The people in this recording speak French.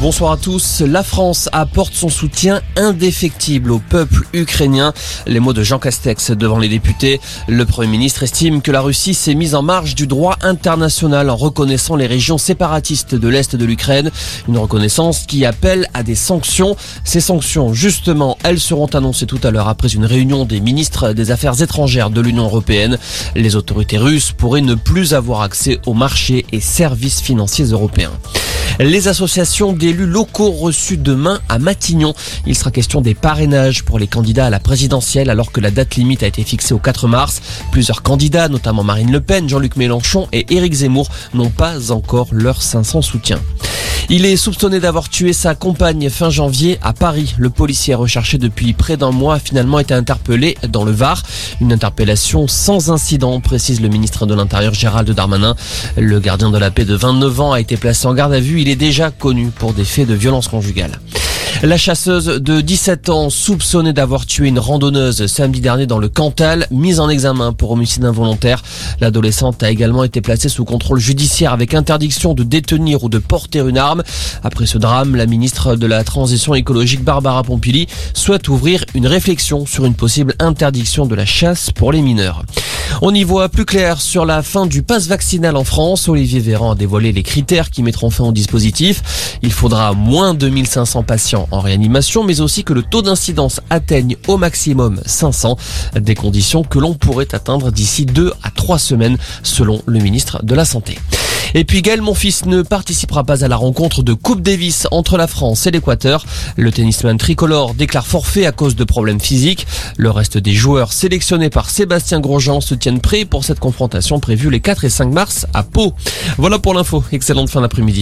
Bonsoir à tous. La France apporte son soutien indéfectible au peuple ukrainien. Les mots de Jean Castex devant les députés. Le Premier ministre estime que la Russie s'est mise en marge du droit international en reconnaissant les régions séparatistes de l'Est de l'Ukraine. Une reconnaissance qui appelle à des sanctions. Ces sanctions, justement, elles seront annoncées tout à l'heure après une réunion des ministres des Affaires étrangères de l'Union européenne. Les autorités russes pourraient ne plus avoir accès aux marchés et services financiers européens. Les associations d'élus locaux reçus demain à Matignon. Il sera question des parrainages pour les candidats à la présidentielle alors que la date limite a été fixée au 4 mars. Plusieurs candidats, notamment Marine Le Pen, Jean-Luc Mélenchon et Éric Zemmour, n'ont pas encore leurs 500 soutiens. Il est soupçonné d'avoir tué sa compagne fin janvier à Paris. Le policier recherché depuis près d'un mois a finalement été interpellé dans le Var. Une interpellation sans incident, précise le ministre de l'Intérieur Gérald Darmanin. Le gardien de la paix de 29 ans a été placé en garde à vue. Il est déjà connu pour des faits de violence conjugale. La chasseuse de 17 ans, soupçonnée d'avoir tué une randonneuse samedi dernier dans le Cantal, mise en examen pour homicide involontaire. L'adolescente a également été placée sous contrôle judiciaire avec interdiction de détenir ou de porter une arme. Après ce drame, la ministre de la Transition écologique Barbara Pompili souhaite ouvrir une réflexion sur une possible interdiction de la chasse pour les mineurs. On y voit plus clair sur la fin du pass vaccinal en France. Olivier Véran a dévoilé les critères qui mettront fin au dispositif. Il faudra moins de 1500 patients en réanimation, mais aussi que le taux d'incidence atteigne au maximum 500, des conditions que l'on pourrait atteindre d'ici 2 à 3 semaines, selon le ministre de la Santé. Et puis Gaël Monfils ne participera pas à la rencontre de Coupe Davis entre la France et l'Équateur. Le tennisman tricolore déclare forfait à cause de problèmes physiques. Le reste des joueurs sélectionnés par Sébastien Grosjean se tiennent prêts pour cette confrontation prévue les 4 et 5 mars à Pau. Voilà pour l'info. Excellente fin d'après-midi.